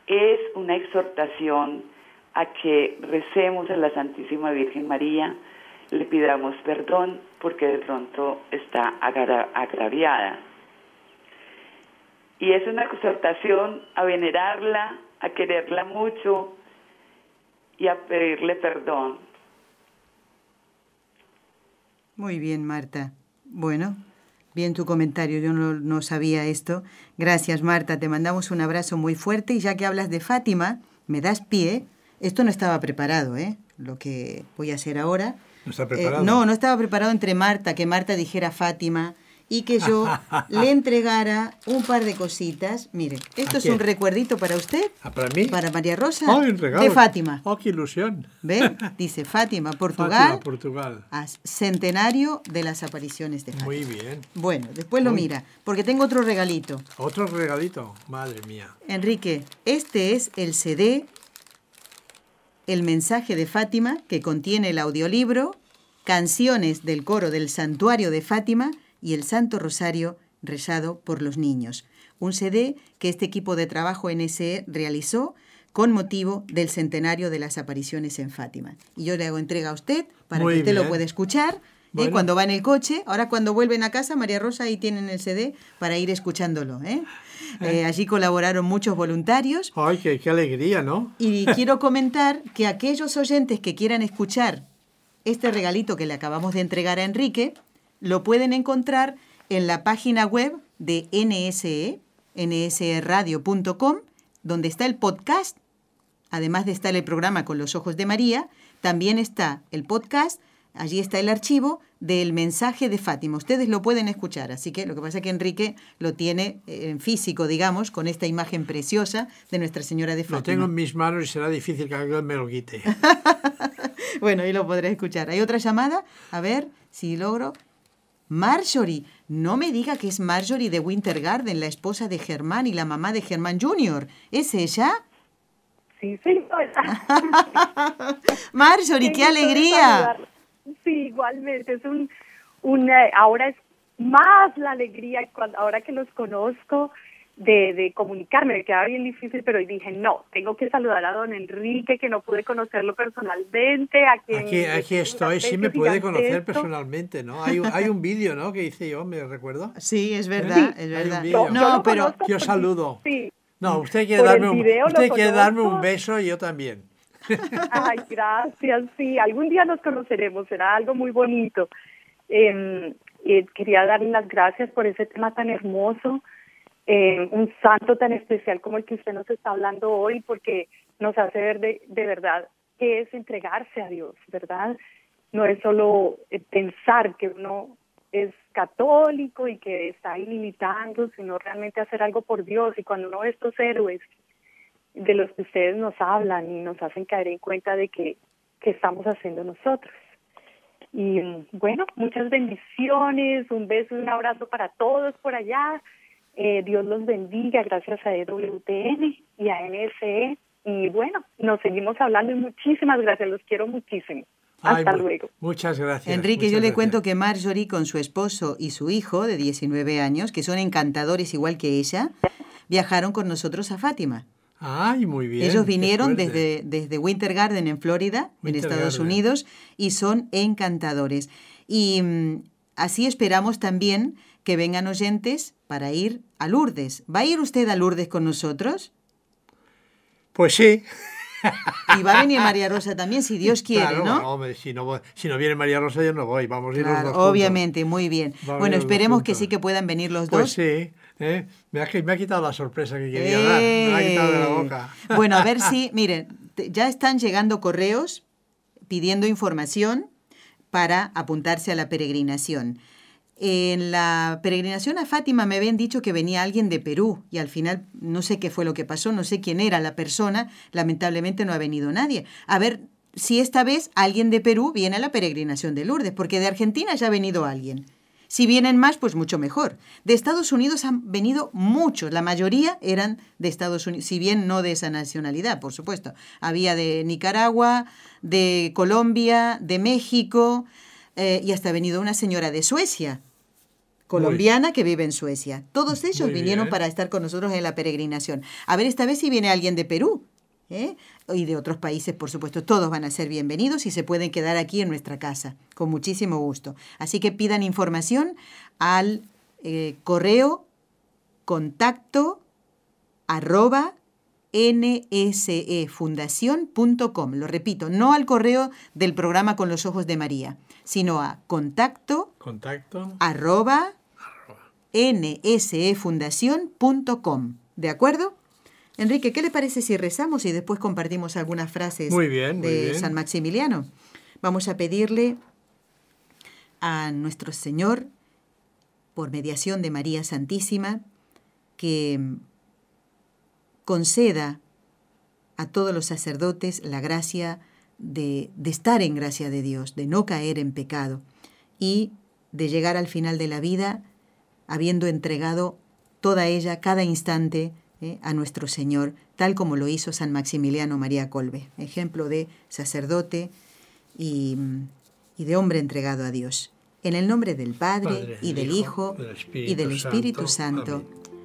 es una exhortación a que recemos a la Santísima Virgen María, le pidamos perdón porque de pronto está agraviada. Y es una exhortación a venerarla, a quererla mucho y a pedirle perdón. Muy bien, Marta. Bueno, bien tu comentario, yo no, no, sabía esto. Gracias, Marta, te mandamos un abrazo muy fuerte y ya que hablas de Fátima, me das pie. Esto no estaba preparado, ¿eh? Lo que voy a hacer ahora. ¿No está preparado? no, no estaba preparado entre Marta, que Marta dijera Fátima y que yo le entregara un par de cositas. Mire, esto es un recuerdito para usted. ¿Ah, ¿Para mí? Para María Rosa. Oh. De Fátima. Oh, qué ilusión. ¿Ve? Dice Fátima, <laughs> Portugal. Fátima, Portugal. Centenario de las apariciones de Fátima. Muy bien. Bueno, después lo mira, porque tengo otro regalito. ¿Otro regalito? Madre mía. Enrique, este es el CD, el mensaje de Fátima, que contiene el audiolibro, canciones del coro del Santuario de Fátima y el Santo Rosario rezado por los niños. Un CD que este equipo de trabajo NSE realizó con motivo del centenario de las apariciones en Fátima. Y yo le hago entrega a usted para Muy que usted lo pueda escuchar. ¿eh? Bueno. Cuando va en el coche, ahora cuando vuelven a casa, María Rosa ahí tienen el CD para ir escuchándolo. ¿eh? Eh, allí colaboraron muchos voluntarios Ay, qué, qué alegría, ¿no? y quiero comentar que aquellos oyentes que quieran escuchar este regalito que le acabamos de entregar a Enrique, lo pueden encontrar en la página web de E, NSE, nsradio.com, donde está el podcast, además de estar el programa con los ojos de María, también está el podcast, allí está el archivo del mensaje de Fátima. Ustedes lo pueden escuchar, así que lo que pasa es que Enrique lo tiene eh, en físico, digamos, con esta imagen preciosa de Nuestra Señora de Fátima. Lo tengo en mis manos y será difícil que alguien me lo quite. <laughs> Bueno, ahí lo podré escuchar. ¿Hay otra llamada? A ver si logro. Marjorie, no me diga que es Marjorie de Winter Garden, la esposa de Germán y la mamá de Germán Jr. ¿Es ella? Sí, señora. <laughs> Marjorie, qué alegría. Sí, igualmente. Es un, un, eh, ahora es más la alegría cuando, ahora que los conozco de, de comunicarme. Me quedaba bien difícil, pero hoy dije, no, tengo que saludar a don Enrique, que no pude conocerlo personalmente. A quien Aquí, aquí estoy, sí me puede conocer personalmente, ¿no? Hay, un- hay un vídeo, ¿no? Que hice yo, me recuerdo. Sí, es verdad, es Hay un verdad. Yo No, pero conozco Yo saludo. Sí. No, usted quiere, darme un, usted quiere darme un beso y yo también. Ay, <laughs> gracias, sí, algún día nos conoceremos, será algo muy bonito. Eh, eh, quería darle las gracias por ese tema tan hermoso, eh, un santo tan especial como el que usted nos está hablando hoy, porque nos hace ver de, de verdad qué es entregarse a Dios, ¿verdad? No es solo eh, pensar que uno es católico y que está ahí limitando, sino realmente hacer algo por Dios. Y cuando uno ve estos héroes de los que ustedes nos hablan y nos hacen caer en cuenta de que, que estamos haciendo nosotros. Y mm, bueno, muchas bendiciones, un beso y un abrazo para todos por allá. Eh, Dios los bendiga, gracias a EWTN y a NSE. Y bueno, nos seguimos hablando y muchísimas gracias, los quiero muchísimo. Hasta luego. Muchas gracias. Enrique, muchas yo le cuento que Marjorie con su esposo y su hijo de 19 años, que son encantadores igual que ella, viajaron con nosotros a Fátima. Ay, muy bien. Ellos vinieron desde, desde Winter Garden en Florida, en Estados Garden. Unidos, y son encantadores. Y mm, así esperamos también que vengan oyentes para ir a Lourdes. ¿Va a ir usted a Lourdes con nosotros? Pues sí. Y va a venir María Rosa también, si Dios quiere, Claro, ¿no? hombre, si no, voy- si no viene María Rosa, yo no voy. Vamos a ir Claro, los dos juntos. obviamente, muy bien. Bueno, esperemos que sí que puedan venir los Pues dos. sí. ¿eh? Me, ha, me ha quitado la sorpresa que quería dar. Me ha quitado de la ¡Eh! boca. Bueno, a ver <laughs> si, miren, ya están llegando correos pidiendo información para apuntarse a la peregrinación. En la peregrinación a Fátima me habían dicho que venía alguien de Perú y al final no sé qué fue lo que pasó, no sé quién era la persona, lamentablemente no ha venido nadie. A ver si esta vez alguien de Perú viene a la peregrinación de Lourdes, porque de Argentina ya ha venido alguien. Si vienen más, pues mucho mejor. De Estados Unidos han venido muchos, la mayoría eran de Estados Unidos, si bien no de esa nacionalidad, por supuesto. Había de Nicaragua, de Colombia, de México, eh, y hasta ha venido una señora de Suecia, colombiana que vive en Suecia. Todos ellos vinieron para estar con nosotros en la peregrinación. A ver esta vez si viene alguien de Perú. ¿eh? y de otros países, por supuesto, todos van a ser bienvenidos y se pueden quedar aquí en nuestra casa, con muchísimo gusto. Así que pidan información al eh, correo contacto arroba nsefundación.com. Lo repito, no al correo del programa con los ojos de María, sino a contacto, contacto arroba, nsefundación.com. ¿De acuerdo? Enrique, ¿qué le parece si rezamos y después compartimos algunas frases de San Maximiliano? Vamos a pedirle a nuestro Señor, por mediación de María Santísima, que conceda a todos los sacerdotes la gracia de, de, estar en gracia de Dios, de no caer en pecado y de llegar al final de la vida habiendo entregado toda ella, cada instante, ¿eh? a nuestro Señor, tal como lo hizo San Maximiliano María Colbe, ejemplo de sacerdote y, de hombre entregado a Dios. En el nombre del Padre, y del Hijo, y del Espíritu Santo.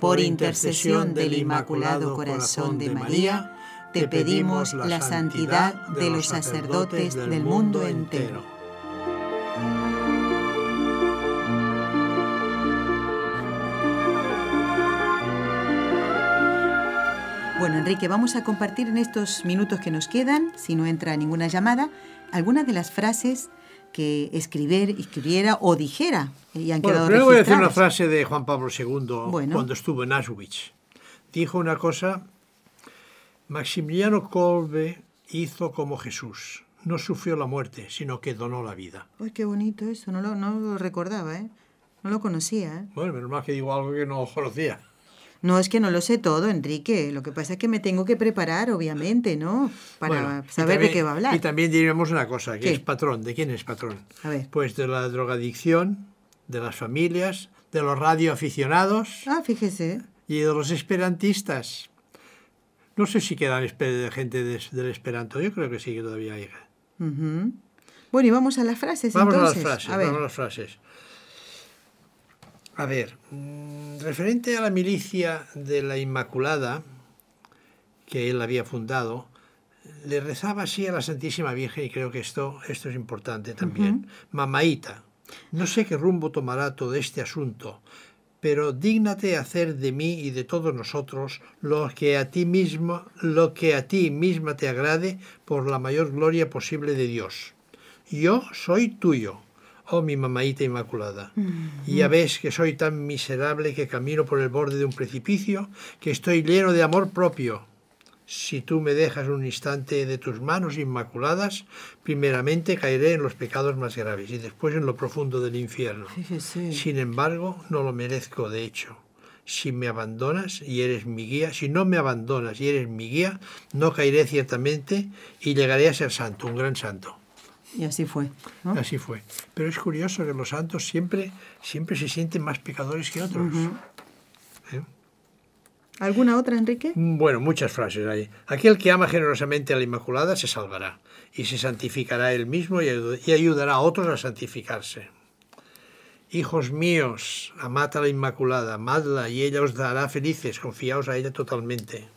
por intercesión del Inmaculado Corazón de María, te pedimos la santidad de los sacerdotes del mundo entero. Bueno, Enrique, vamos a compartir en estos minutos que nos quedan, si no entra ninguna llamada, algunas de las frases que escribir, escribiera o dijera y han bueno, quedado voy a decir una frase de Juan Pablo II cuando estuvo en Auschwitz. Dijo una cosa, Maximiliano Kolbe hizo como Jesús, no sufrió la muerte, sino que donó la vida. Uy, qué bonito eso, no lo, no lo recordaba, ¿eh? No lo conocía, ¿eh? Bueno, menos mal que digo algo que no conocía. No es que no lo sé todo, Enrique. Lo que pasa es que me tengo que preparar, obviamente, ¿no? Para saber de qué va a hablar. Y también diríamos una cosa, que es patrón. ¿De quién es patrón? A ver. Pues de la drogadicción, de las familias, de los radioaficionados. Ah, fíjese. Y de los esperantistas. No sé si quedan gente del esperanto. Yo creo que sí que todavía hay. Bueno, y vamos a las frases. Vamos a las frases. Vamos a las frases. A ver, mm, referente a la milicia de la Inmaculada, que él había fundado, le rezaba así a la Santísima Virgen, y creo que esto, esto es importante también. Mamaíta, no sé qué rumbo tomará todo este asunto, pero dígnate hacer de mí y de todos nosotros lo que a ti mismo, lo que a ti misma te agrade por la mayor gloria posible de Dios. Yo soy tuyo oh mi mamaita inmaculada. Y ya ves que soy tan miserable que camino por el borde de un precipicio, que estoy lleno de amor propio. Si tú me dejas un instante de tus manos inmaculadas, primeramente caeré en los pecados más graves y después en lo profundo del infierno. Sin embargo, no lo merezco de hecho. Si me abandonas y eres mi guía, si no me abandonas y eres mi guía, no caeré ciertamente y llegaré a ser santo, un gran santo. Y así fue. Así fue. Pero es curioso que los santos siempre, siempre se sienten más pecadores que otros. ¿Alguna otra, Enrique? Mm, bueno, muchas frases hay. Aquel que ama generosamente a la Inmaculada se salvará y se santificará él mismo y ayudará a otros a santificarse. Hijos míos, amad a la Inmaculada, amadla y ella os dará felices, confiaos a ella totalmente.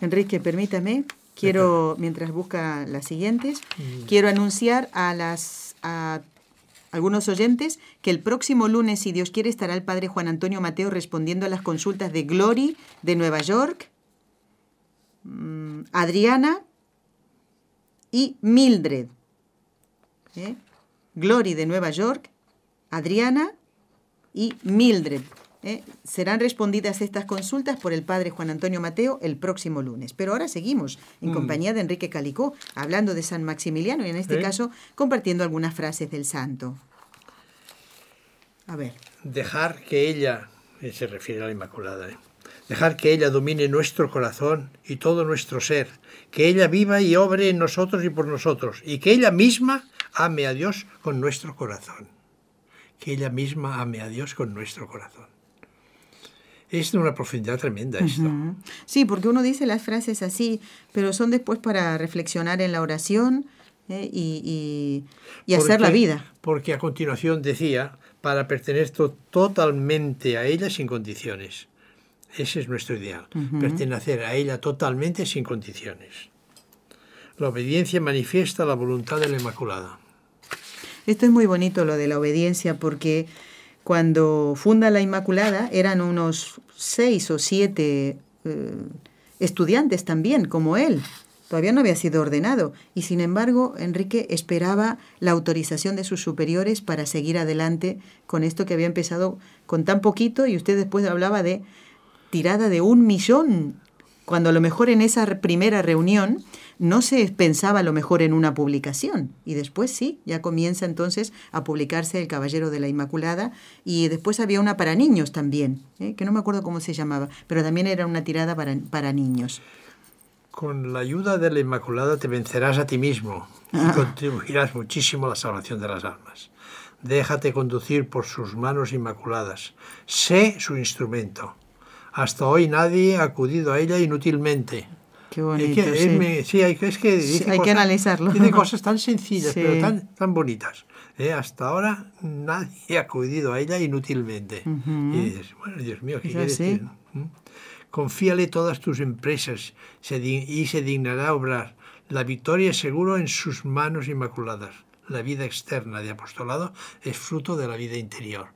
Enrique, permítame, quiero, mientras busca las siguientes, quiero anunciar a las a algunos oyentes que el próximo lunes, si Dios quiere, estará el padre Juan Antonio Mateo respondiendo a las consultas de Glory de Nueva York, mm, Adriana y Mildred. ¿Eh? Glory de Nueva York, Adriana y Mildred. ¿Eh? Serán respondidas estas consultas por el padre Juan Antonio Mateo el próximo lunes. Pero ahora seguimos en mm. compañía de Enrique Calicó, hablando de San Maximiliano y en este caso compartiendo algunas frases del santo. A ver. Dejar que ella, se refiere a la Inmaculada, ¿eh? dejar que ella domine nuestro corazón y todo nuestro ser, que ella viva y obre en nosotros y por nosotros, y que ella misma ame a Dios con nuestro corazón. Que ella misma ame a Dios con nuestro corazón. Es de una profundidad tremenda esto. Sí, porque uno dice las frases así, pero son después para reflexionar en la oración ¿eh? y, hacer la vida. Porque a continuación decía, para pertenecer totalmente a ella sin condiciones. Ese es nuestro ideal, pertenecer a ella totalmente sin condiciones. La obediencia manifiesta la voluntad de la Inmaculada. Esto es muy bonito lo de la obediencia porque cuando funda la Inmaculada eran unos seis o siete eh, estudiantes también, como él. Todavía no había sido ordenado y sin embargo Enrique esperaba la autorización de sus superiores para seguir adelante con esto que había empezado con tan poquito y usted después hablaba de tirada de un millón, cuando a lo mejor en esa primera reunión no se pensaba a lo mejor en una publicación. Y después sí, ya comienza entonces a publicarse El Caballero de la Inmaculada y después había una para niños también, ¿eh? que no me acuerdo cómo se llamaba, pero también era una tirada para, para niños. Con la ayuda de la Inmaculada te vencerás a ti mismo y ah. contribuirás muchísimo a la salvación de las almas. Déjate conducir por sus manos inmaculadas. Sé su instrumento. Hasta hoy nadie ha acudido a ella inútilmente. Qué bonito. sí. hay, es que, hay que analizarlo. Tiene cosas tan sencillas, pero tan, tan bonitas. ¿eh? Hasta ahora nadie ha acudido a ella inútilmente. Y dices, bueno, Dios mío, ¿qué quiere decir? ¿Mm? Confíale todas tus empresas y se dignará obrar. La victoria es seguro en sus manos inmaculadas. La vida externa de apostolado es fruto de la vida interior.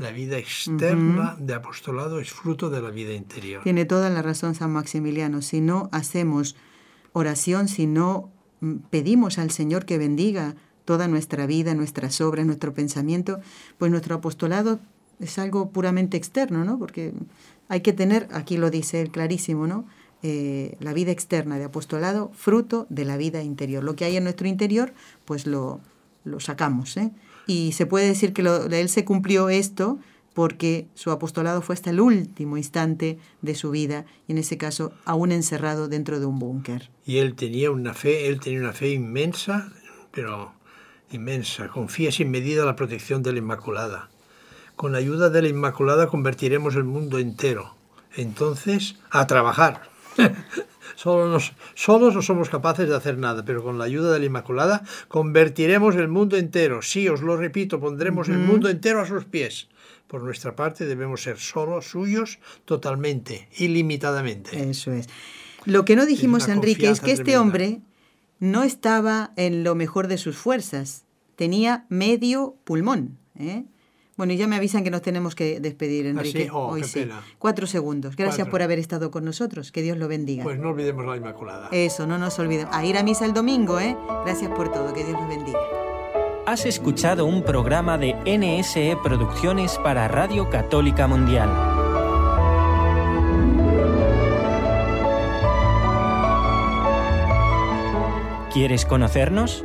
La vida externa de apostolado es fruto de la vida interior. Tiene toda la razón San Maximiliano. Si no hacemos oración, si no mm, pedimos al Señor que bendiga toda nuestra vida, nuestras obras, nuestro pensamiento, pues nuestro apostolado es algo puramente externo, ¿no? Porque hay que tener, aquí lo dice él clarísimo, ¿no? Eh, la vida externa de apostolado, fruto de la vida interior. Lo que hay en nuestro interior, pues lo, lo sacamos, ¿eh? Y se puede decir que lo, él se cumplió esto porque su apostolado fue hasta el último instante de su vida y en ese caso aún encerrado dentro de un búnker. Y él tenía una fe, él tenía una fe inmensa, pero inmensa, confía sin medida la protección de la Inmaculada. Con la ayuda de la Inmaculada convertiremos el mundo entero. Entonces, a trabajar. Solos, solos no somos capaces de hacer nada, pero con la ayuda de la Inmaculada convertiremos el mundo entero. Sí, os lo repito, pondremos el mundo entero a sus pies. Por nuestra parte debemos ser solo suyos totalmente, ilimitadamente. Eso es. Lo que no dijimos, Enrique, es que este hombre no estaba en lo mejor de sus fuerzas. Tenía medio pulmón. ¿eh? Bueno, y ya me avisan que nos tenemos que despedir, ¿Ah, Enrique. Oh, Hoy sí. Cuatro segundos. Gracias por haber estado con nosotros. Que Dios lo bendiga. Pues no olvidemos la Inmaculada. Eso, no nos olvidemos. A ir a misa el domingo, ¿eh? Gracias por todo. Que Dios los bendiga. Has escuchado un programa de NSE Producciones para Radio Católica Mundial. ¿Quieres conocernos?